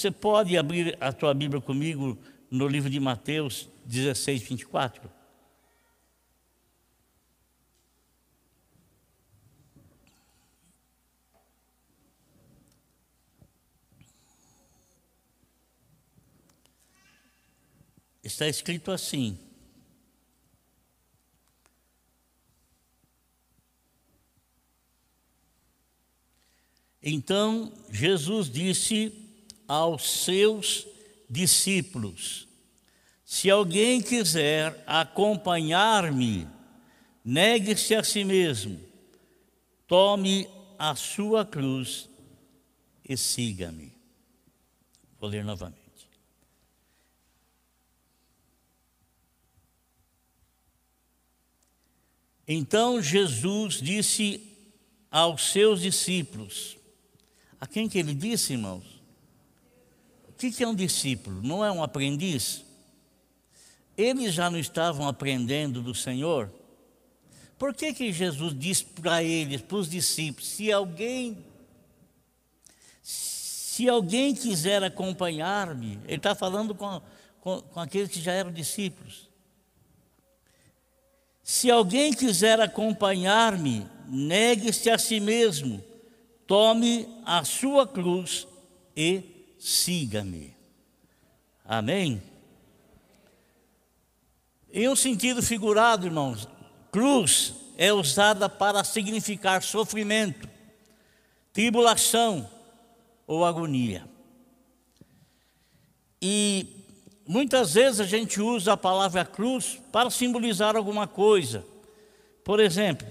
Você pode abrir a tua Bíblia comigo no livro de Mateus 16, 24? Está escrito assim: Então Jesus disse aos seus discípulos: Se alguém quiser acompanhar-me, negue-se a si mesmo, tome a sua cruz e siga-me. Vou ler novamente. Então Jesus disse aos seus discípulos: a quem que ele disse, irmãos? O que é um discípulo? Não é um aprendiz? Eles já não estavam aprendendo do Senhor? Por que, que Jesus disse para eles, para os discípulos, se alguém se alguém quiser acompanhar-me, ele está falando com, com, com, aqueles que já eram discípulos. Se alguém quiser acompanhar-me, negue-se a si mesmo, tome a sua cruz e siga-me. Amém? Em um sentido figurado, irmãos, cruz é usada para significar sofrimento, tribulação ou agonia. E muitas vezes a gente usa a palavra cruz para simbolizar alguma coisa. Por exemplo,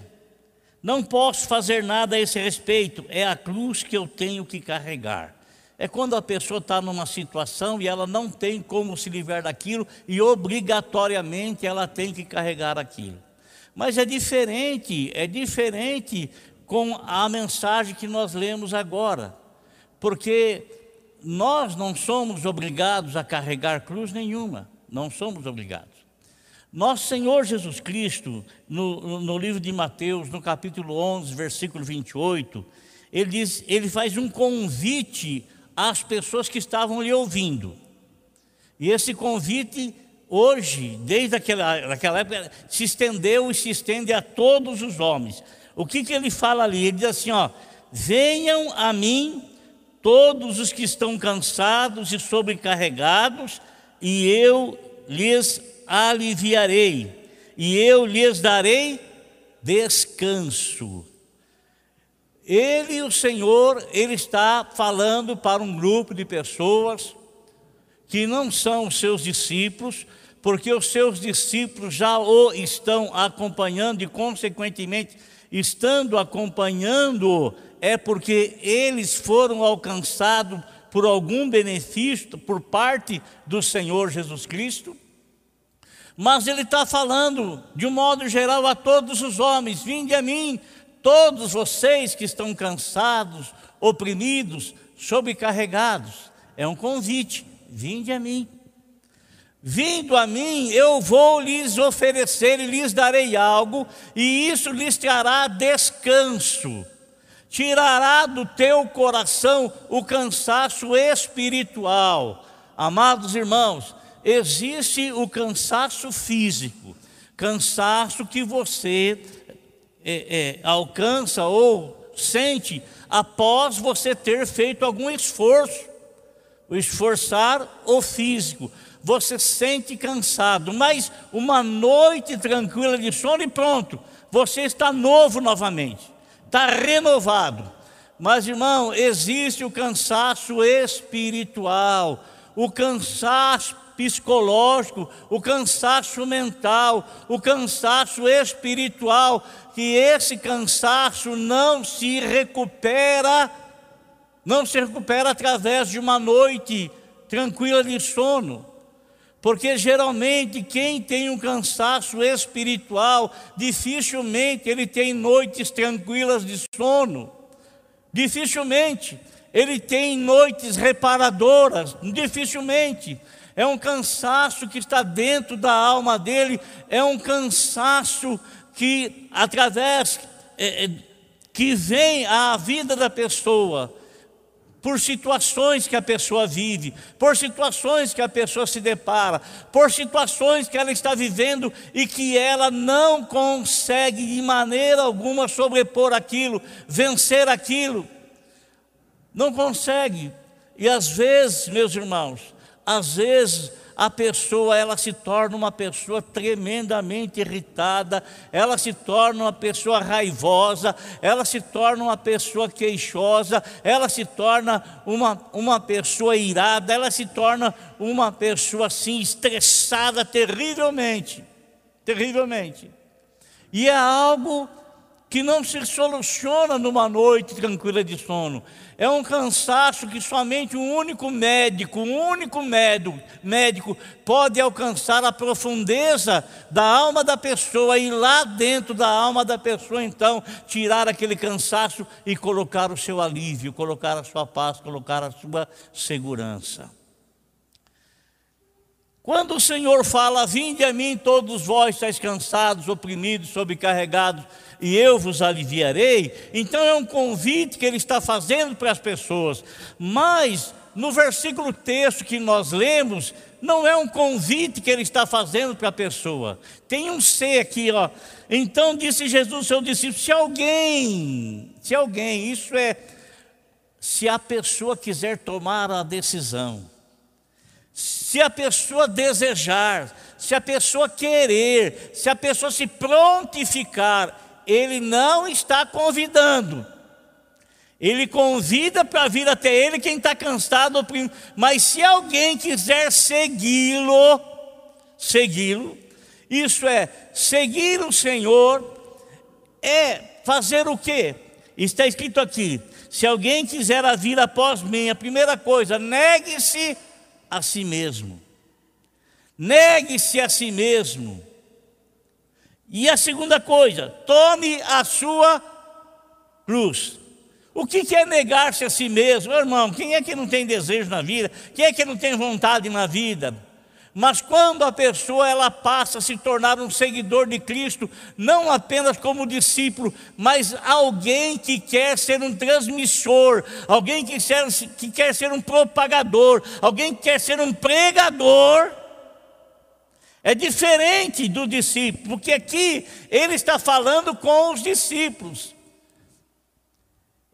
não posso fazer nada a esse respeito, é a cruz que eu tenho que carregar. É quando a pessoa está numa situação e ela não tem como se livrar daquilo e obrigatoriamente ela tem que carregar aquilo. Mas é diferente, é diferente com a mensagem que nós lemos agora, porque nós não somos obrigados a carregar cruz nenhuma, não somos obrigados. Nosso Senhor Jesus Cristo, no, no livro de Mateus, no capítulo 11, versículo 28, ele, diz, ele faz um convite às pessoas que estavam lhe ouvindo. E esse convite, hoje, desde aquela, aquela época, se estendeu e se estende a todos os homens. O que, que ele fala ali? Ele diz assim: ó, venham a mim todos os que estão cansados e sobrecarregados, e eu lhes aliviarei, e eu lhes darei descanso. Ele, o Senhor, ele está falando para um grupo de pessoas que não são os seus discípulos, porque os seus discípulos já o estão acompanhando e, consequentemente, estando acompanhando, é porque eles foram alcançados por algum benefício por parte do Senhor Jesus Cristo. Mas ele está falando, de um modo geral, a todos os homens: vinde a mim, todos vocês que estão cansados, oprimidos, sobrecarregados. É um convite: vinde a mim. Vindo a mim, eu vou lhes oferecer e lhes darei algo, e isso lhes trará descanso. Tirará do teu coração o cansaço espiritual. Amados irmãos, existe o cansaço físico, cansaço que você é, é, alcança ou sente após você ter feito algum esforço, o esforçar o físico. Você sente cansado, mas uma noite tranquila de sono e pronto, você está novo novamente, está renovado. Mas, irmão, existe o cansaço espiritual, o cansaço psicológico, o cansaço mental, o cansaço espiritual, que esse cansaço não se recupera, não se recupera através de uma noite tranquila de sono. Porque geralmente quem tem um cansaço espiritual, dificilmente ele tem noites tranquilas de sono. Dificilmente ele tem noites reparadoras, dificilmente é um cansaço que está dentro da alma dele, é um cansaço que, através, é, é, que vem à vida da pessoa, por situações que a pessoa vive, por situações que a pessoa se depara, por situações que ela está vivendo e que ela não consegue de maneira alguma sobrepor aquilo, vencer aquilo. Não consegue. E às vezes, meus irmãos, às vezes a pessoa ela se torna uma pessoa tremendamente irritada, ela se torna uma pessoa raivosa, ela se torna uma pessoa queixosa, ela se torna uma, uma pessoa irada, ela se torna uma pessoa assim estressada terrivelmente, terrivelmente. E é algo que não se soluciona numa noite tranquila de sono. É um cansaço que somente um único médico, um único médico, médico pode alcançar a profundeza da alma da pessoa e lá dentro da alma da pessoa então tirar aquele cansaço e colocar o seu alívio, colocar a sua paz, colocar a sua segurança. Quando o Senhor fala: "Vinde a mim todos vós estáis cansados, oprimidos, sobrecarregados, e eu vos aliviarei. Então é um convite que ele está fazendo para as pessoas. Mas no versículo texto que nós lemos, não é um convite que ele está fazendo para a pessoa. Tem um C aqui, ó. Então disse Jesus seu discípulo: se alguém, se alguém, isso é, se a pessoa quiser tomar a decisão, se a pessoa desejar, se a pessoa querer, se a pessoa se prontificar, ele não está convidando. Ele convida para vir até ele quem está cansado, mas se alguém quiser segui-lo, segui-lo, isso é, seguir o Senhor, é fazer o quê? Está escrito aqui: se alguém quiser vir após mim, a primeira coisa, negue-se a si mesmo. Negue-se a si mesmo. E a segunda coisa, tome a sua cruz. O que é negar-se a si mesmo? irmão, quem é que não tem desejo na vida? Quem é que não tem vontade na vida? Mas quando a pessoa ela passa a se tornar um seguidor de Cristo, não apenas como discípulo, mas alguém que quer ser um transmissor, alguém que quer, que quer ser um propagador, alguém que quer ser um pregador, é diferente do discípulo, porque aqui ele está falando com os discípulos.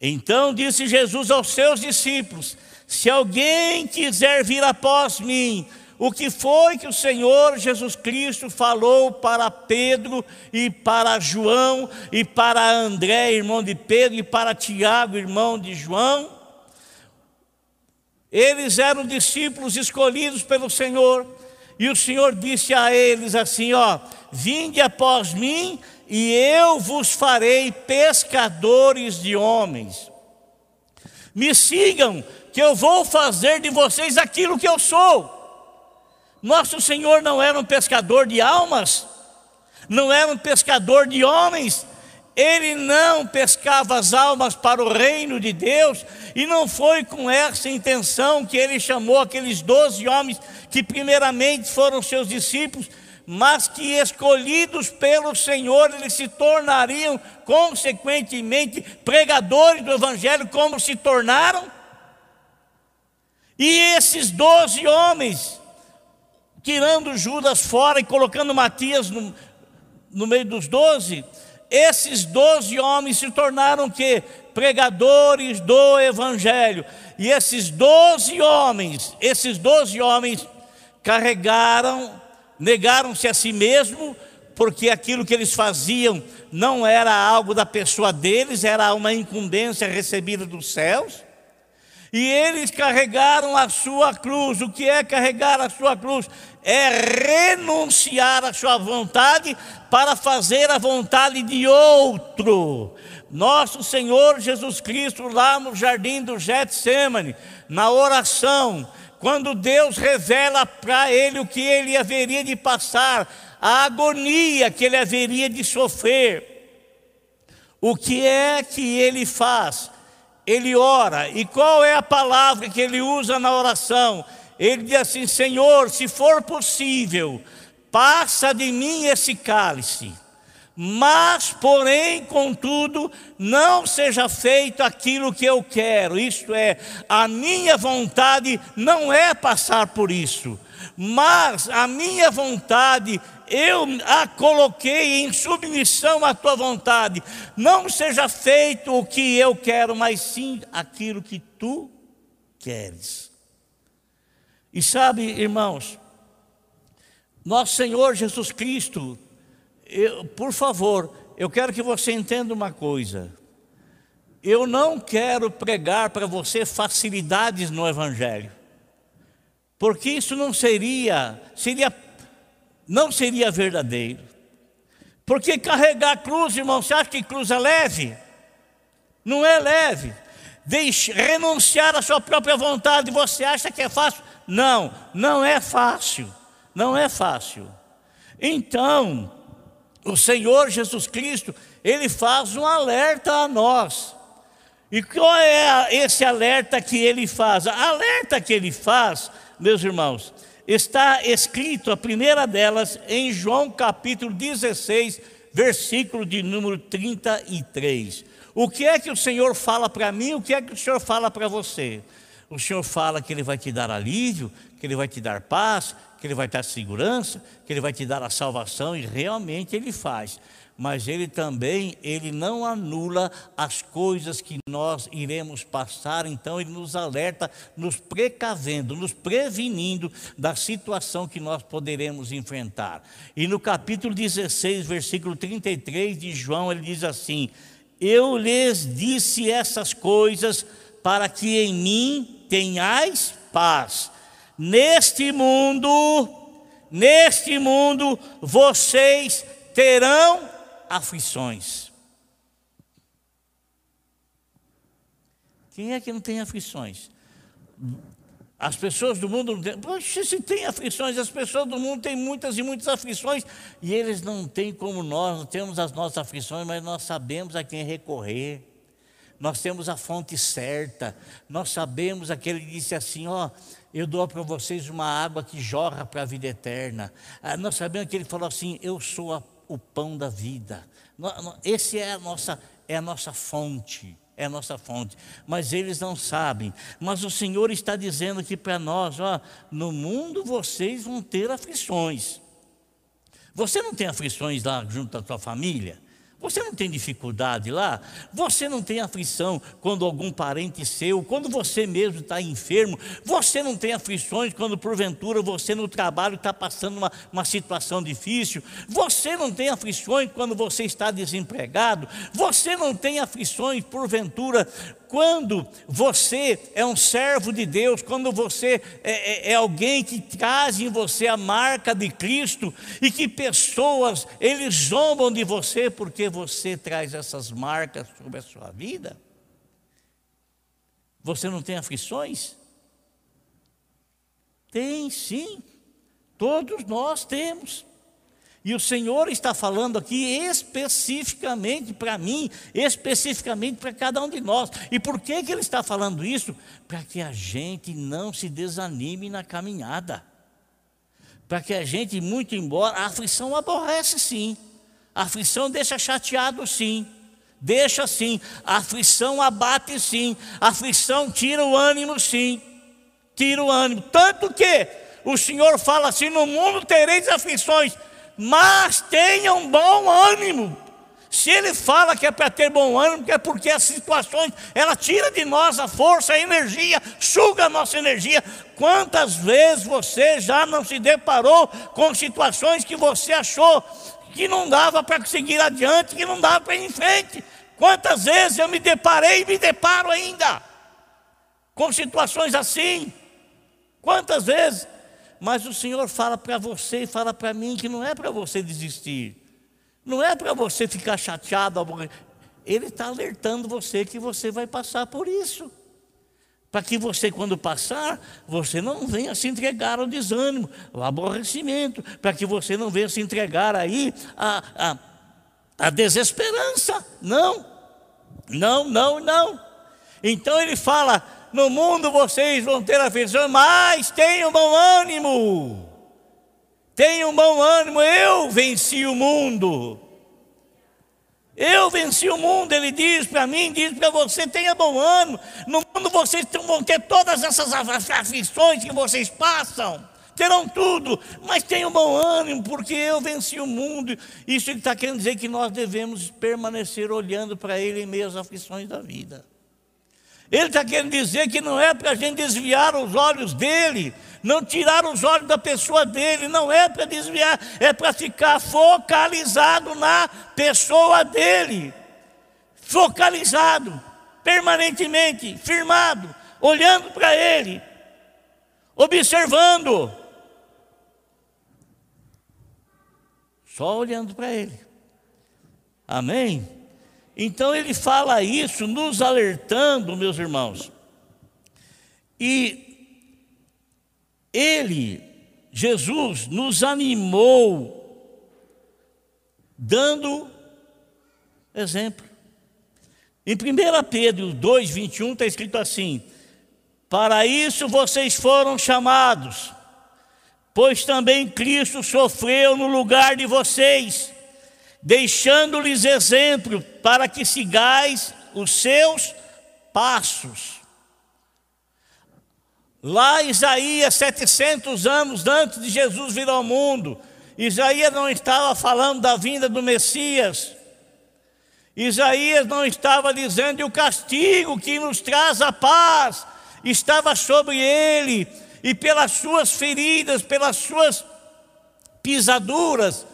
Então disse Jesus aos seus discípulos: Se alguém quiser vir após mim, o que foi que o Senhor Jesus Cristo falou para Pedro e para João e para André, irmão de Pedro, e para Tiago, irmão de João? Eles eram discípulos escolhidos pelo Senhor e o Senhor disse a eles assim: Ó, vinde após mim, e eu vos farei pescadores de homens. Me sigam, que eu vou fazer de vocês aquilo que eu sou. Nosso Senhor não era um pescador de almas, não era um pescador de homens, ele não pescava as almas para o reino de Deus, e não foi com essa intenção que ele chamou aqueles doze homens que, primeiramente, foram seus discípulos, mas que, escolhidos pelo Senhor, eles se tornariam, consequentemente, pregadores do Evangelho, como se tornaram. E esses doze homens, tirando Judas fora e colocando Matias no, no meio dos doze, esses doze homens se tornaram que? Pregadores do Evangelho. E esses doze homens, esses doze homens carregaram, negaram-se a si mesmo, porque aquilo que eles faziam não era algo da pessoa deles, era uma incumbência recebida dos céus. E eles carregaram a sua cruz. O que é carregar a sua cruz? É renunciar à sua vontade para fazer a vontade de outro. Nosso Senhor Jesus Cristo, lá no jardim do Getsemane, na oração, quando Deus revela para ele o que ele haveria de passar, a agonia que ele haveria de sofrer, o que é que ele faz? Ele ora, e qual é a palavra que ele usa na oração? Ele diz assim: Senhor, se for possível, passa de mim esse cálice, Mas, porém, contudo, não seja feito aquilo que eu quero, isto é, a minha vontade não é passar por isso, mas a minha vontade eu a coloquei em submissão à tua vontade. Não seja feito o que eu quero, mas sim aquilo que tu queres. E sabe, irmãos, nosso Senhor Jesus Cristo, eu, por favor, eu quero que você entenda uma coisa. Eu não quero pregar para você facilidades no Evangelho, porque isso não seria, seria, não seria verdadeiro. Porque carregar cruz, irmão, você acha que cruz é leve? Não é leve. Deixe, renunciar à sua própria vontade, você acha que é fácil? Não, não é fácil. Não é fácil. Então, o Senhor Jesus Cristo, ele faz um alerta a nós. E qual é esse alerta que ele faz? A alerta que ele faz, meus irmãos, está escrito, a primeira delas, em João capítulo 16, versículo de número 33. O que é que o Senhor fala para mim? O que é que o Senhor fala para você? O Senhor fala que Ele vai te dar alívio, que Ele vai te dar paz, que Ele vai te dar segurança, que Ele vai te dar a salvação, e realmente Ele faz. Mas Ele também, Ele não anula as coisas que nós iremos passar, então Ele nos alerta, nos precavendo, nos prevenindo da situação que nós poderemos enfrentar. E no capítulo 16, versículo 33 de João, ele diz assim: Eu lhes disse essas coisas para que em mim tenhais paz. Neste mundo, neste mundo, vocês terão aflições. Quem é que não tem aflições? As pessoas do mundo. Poxa, se tem aflições, as pessoas do mundo têm muitas e muitas aflições, e eles não têm como nós, não temos as nossas aflições, mas nós sabemos a quem recorrer. Nós temos a fonte certa, nós sabemos aquele que disse assim: Ó, eu dou para vocês uma água que jorra para a vida eterna. Ah, nós sabemos que ele falou assim: Eu sou a, o pão da vida. Esse é a nossa, é a nossa fonte. É a nossa fonte, mas eles não sabem. Mas o Senhor está dizendo aqui para nós: ó, no mundo vocês vão ter aflições. Você não tem aflições lá junto à sua família? Você não tem dificuldade lá? Você não tem aflição quando algum parente seu, quando você mesmo está enfermo? Você não tem aflições quando porventura você no trabalho está passando uma, uma situação difícil? Você não tem aflições quando você está desempregado? Você não tem aflições porventura quando você é um servo de Deus, quando você é, é, é, alguém que traz em você a marca de Cristo e que pessoas, eles zombam de você porque você traz essas marcas sobre a sua vida? Você não tem aflições? Tem sim, todos nós temos. E o Senhor está falando aqui especificamente para mim, especificamente para cada um de nós. E por que, que Ele está falando isso? Para que a gente não se desanime na caminhada. Para que a gente, muito embora, a aflição aborrece sim. A aflição deixa chateado sim. Deixa sim. A aflição abate sim. A aflição tira o ânimo sim. Tira o ânimo. Tanto que o Senhor fala assim: no mundo tereis aflições mas tenham bom ânimo. Se ele fala que é para ter bom ânimo, é porque as situações, ela tira de nós a força, a energia, suga a nossa energia. Quantas vezes você já não se deparou com situações que você achou que não dava para seguir adiante, que não dava para ir em frente? Quantas vezes eu me deparei e me deparo ainda com situações assim? Quantas vezes? Mas o Senhor fala para você e fala para mim que não é para você desistir, não é para você ficar chateado. Ele está alertando você que você vai passar por isso. Para que você, quando passar, você não venha se entregar ao desânimo, ao aborrecimento, para que você não venha se entregar aí à, à, à desesperança. Não, não, não, não. Então ele fala: no mundo vocês vão ter aflição, mas tenham bom ânimo. Tenham bom ânimo, eu venci o mundo. Eu venci o mundo, ele diz para mim, diz para você: tenha bom ano. No mundo vocês vão ter todas essas aflições que vocês passam, terão tudo, mas tenham bom ânimo, porque eu venci o mundo. Isso está querendo dizer que nós devemos permanecer olhando para Ele em meio às aflições da vida. Ele está querendo dizer que não é para a gente desviar os olhos dele, não tirar os olhos da pessoa dele, não é para desviar, é para ficar focalizado na pessoa dele. Focalizado, permanentemente, firmado, olhando para ele, observando. Só olhando para ele. Amém? Então ele fala isso, nos alertando, meus irmãos. E ele, Jesus, nos animou, dando exemplo. Em 1 Pedro 2, 21 está escrito assim: Para isso vocês foram chamados, pois também Cristo sofreu no lugar de vocês deixando-lhes exemplo para que sigais os seus passos. Lá Isaías, 700 anos antes de Jesus vir ao mundo, Isaías não estava falando da vinda do Messias. Isaías não estava dizendo que o castigo que nos traz a paz estava sobre ele, e pelas suas feridas, pelas suas pisaduras,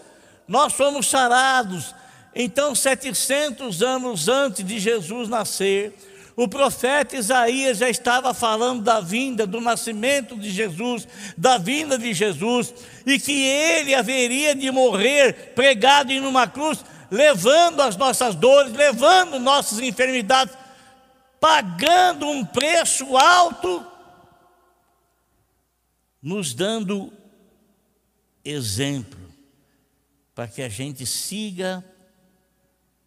nós somos sarados. Então, 700 anos antes de Jesus nascer, o profeta Isaías já estava falando da vinda, do nascimento de Jesus, da vinda de Jesus, e que ele haveria de morrer pregado em uma cruz, levando as nossas dores, levando nossas enfermidades, pagando um preço alto, nos dando exemplo para que a gente siga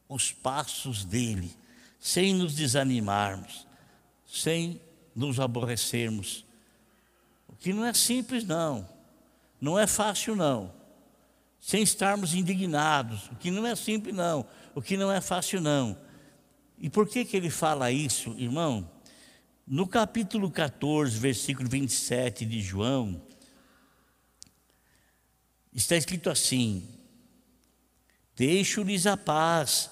os passos dele, sem nos desanimarmos, sem nos aborrecermos. O que não é simples, não, não é fácil, não, sem estarmos indignados, o que não é simples, não, o que não é fácil, não. E por que, que ele fala isso, irmão? No capítulo 14, versículo 27 de João, está escrito assim: Deixo-lhes a paz,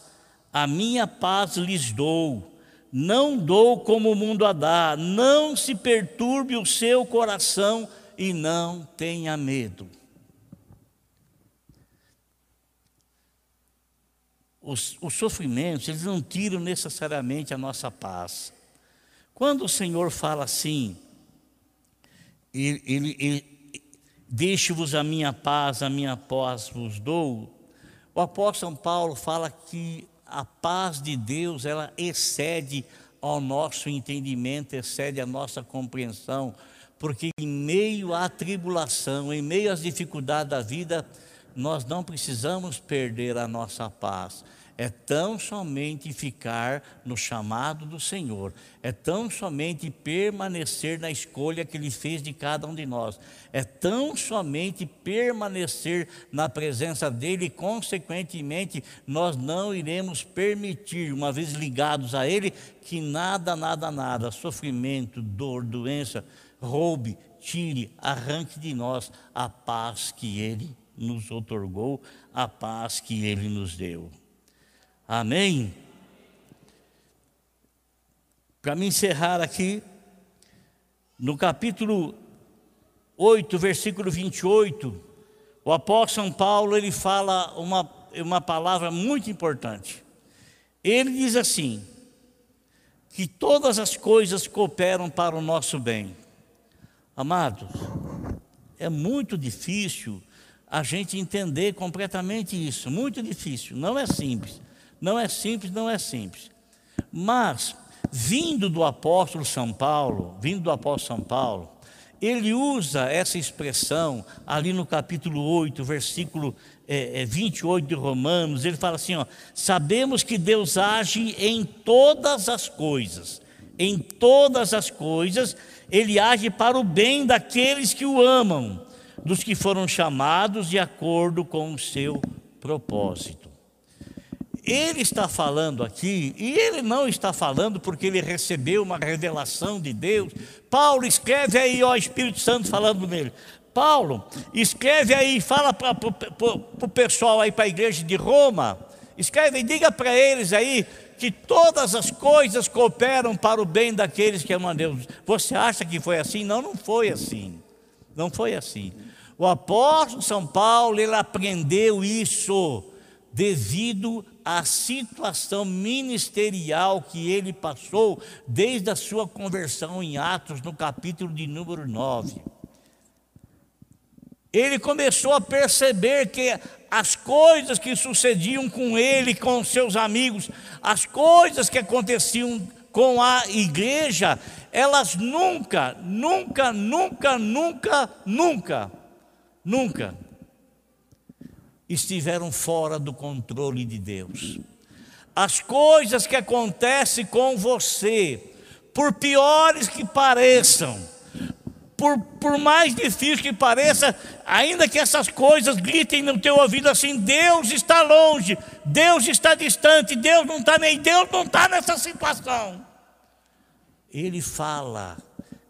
a minha paz lhes dou. Não dou como o mundo a dá, não se perturbe o seu coração e não tenha medo. Os, os sofrimentos, eles não tiram necessariamente a nossa paz. Quando o Senhor fala assim, ele, ele, ele deixe-vos a minha paz, a minha paz vos dou, o apóstolo Paulo fala que a paz de Deus, ela excede ao nosso entendimento, excede a nossa compreensão, porque em meio à tribulação, em meio às dificuldades da vida, nós não precisamos perder a nossa paz é tão somente ficar no chamado do Senhor, é tão somente permanecer na escolha que Ele fez de cada um de nós, é tão somente permanecer na presença dEle e, consequentemente, nós não iremos permitir, uma vez ligados a Ele, que nada, nada, nada, sofrimento, dor, doença, roube, tire, arranque de nós a paz que Ele nos otorgou, a paz que Ele nos deu. Amém? Para me encerrar aqui, no capítulo 8, versículo 28, o apóstolo São Paulo ele fala uma, uma palavra muito importante. Ele diz assim: que todas as coisas cooperam para o nosso bem. Amados, é muito difícil a gente entender completamente isso, muito difícil, não é simples. Não é simples, não é simples. Mas, vindo do apóstolo São Paulo, vindo do apóstolo São Paulo, ele usa essa expressão ali no capítulo 8, versículo é, 28 é, de Romanos, ele fala assim: ó, sabemos que Deus age em todas as coisas, em todas as coisas, ele age para o bem daqueles que o amam, dos que foram chamados de acordo com o seu propósito. Ele está falando aqui, e ele não está falando porque ele recebeu uma revelação de Deus. Paulo escreve aí, ó, Espírito Santo falando nele. Paulo, escreve aí, fala para o pessoal aí, para a igreja de Roma, escreve e diga para eles aí que todas as coisas cooperam para o bem daqueles que amam a Deus. Você acha que foi assim? Não, não foi assim. Não foi assim. O apóstolo São Paulo, ele aprendeu isso devido à situação ministerial que ele passou desde a sua conversão em Atos, no capítulo de número 9. Ele começou a perceber que as coisas que sucediam com ele, com seus amigos, as coisas que aconteciam com a igreja, elas nunca, nunca, nunca, nunca, nunca, nunca estiveram fora do controle de Deus. As coisas que acontecem com você, por piores que pareçam, por, por mais difícil que pareça, ainda que essas coisas gritem no teu ouvido assim: Deus está longe, Deus está distante, Deus não está nem, Deus não está nessa situação. Ele fala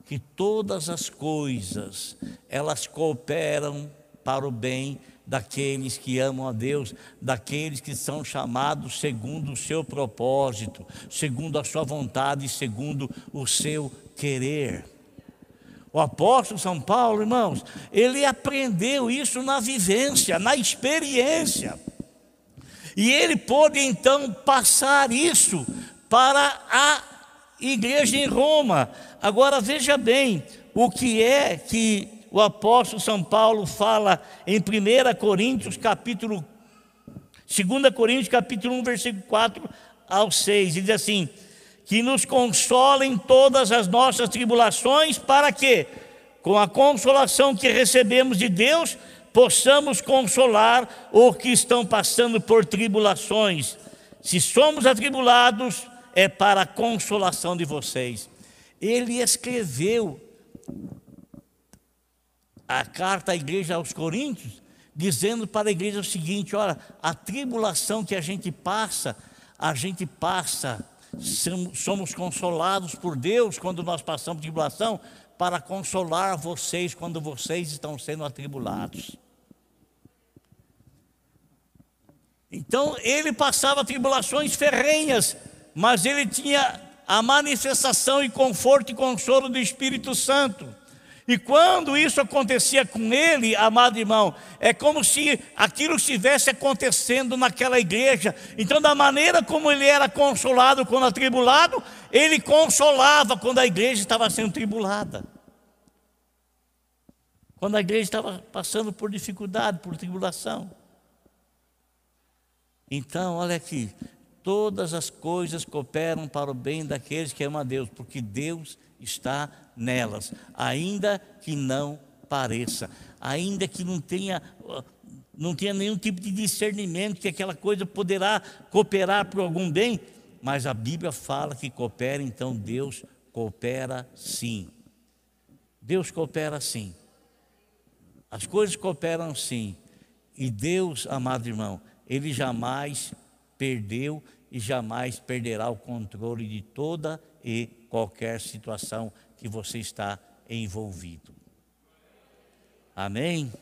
que todas as coisas elas cooperam para o bem daqueles que amam a Deus, daqueles que são chamados segundo o seu propósito, segundo a sua vontade, segundo o seu querer. O apóstolo São Paulo, irmãos, ele aprendeu isso na vivência, na experiência. E ele pôde então passar isso para a igreja em Roma. Agora veja bem o que é que o apóstolo São Paulo fala em 1 Coríntios, capítulo 2 Coríntios, capítulo 1, versículo 4 ao 6. Ele diz assim: que nos consolem todas as nossas tribulações, para que, com a consolação que recebemos de Deus, possamos consolar os que estão passando por tribulações. Se somos atribulados, é para a consolação de vocês. Ele escreveu a carta à igreja aos Coríntios, dizendo para a igreja o seguinte: olha, a tribulação que a gente passa, a gente passa, somos consolados por Deus quando nós passamos tribulação, para consolar vocês quando vocês estão sendo atribulados. Então ele passava tribulações ferrenhas, mas ele tinha a manifestação e conforto e consolo do Espírito Santo. E quando isso acontecia com ele, amado irmão, é como se aquilo estivesse acontecendo naquela igreja. Então, da maneira como ele era consolado quando atribulado, ele consolava quando a igreja estava sendo tribulada. Quando a igreja estava passando por dificuldade, por tribulação. Então, olha aqui, todas as coisas cooperam para o bem daqueles que amam a Deus, porque Deus está nelas, ainda que não pareça, ainda que não tenha, não tenha nenhum tipo de discernimento que aquela coisa poderá cooperar para algum bem, mas a Bíblia fala que coopera, então Deus coopera sim. Deus coopera sim. As coisas cooperam sim. E Deus, amado irmão, Ele jamais perdeu e jamais perderá o controle de toda e qualquer situação que você está envolvido. Amém?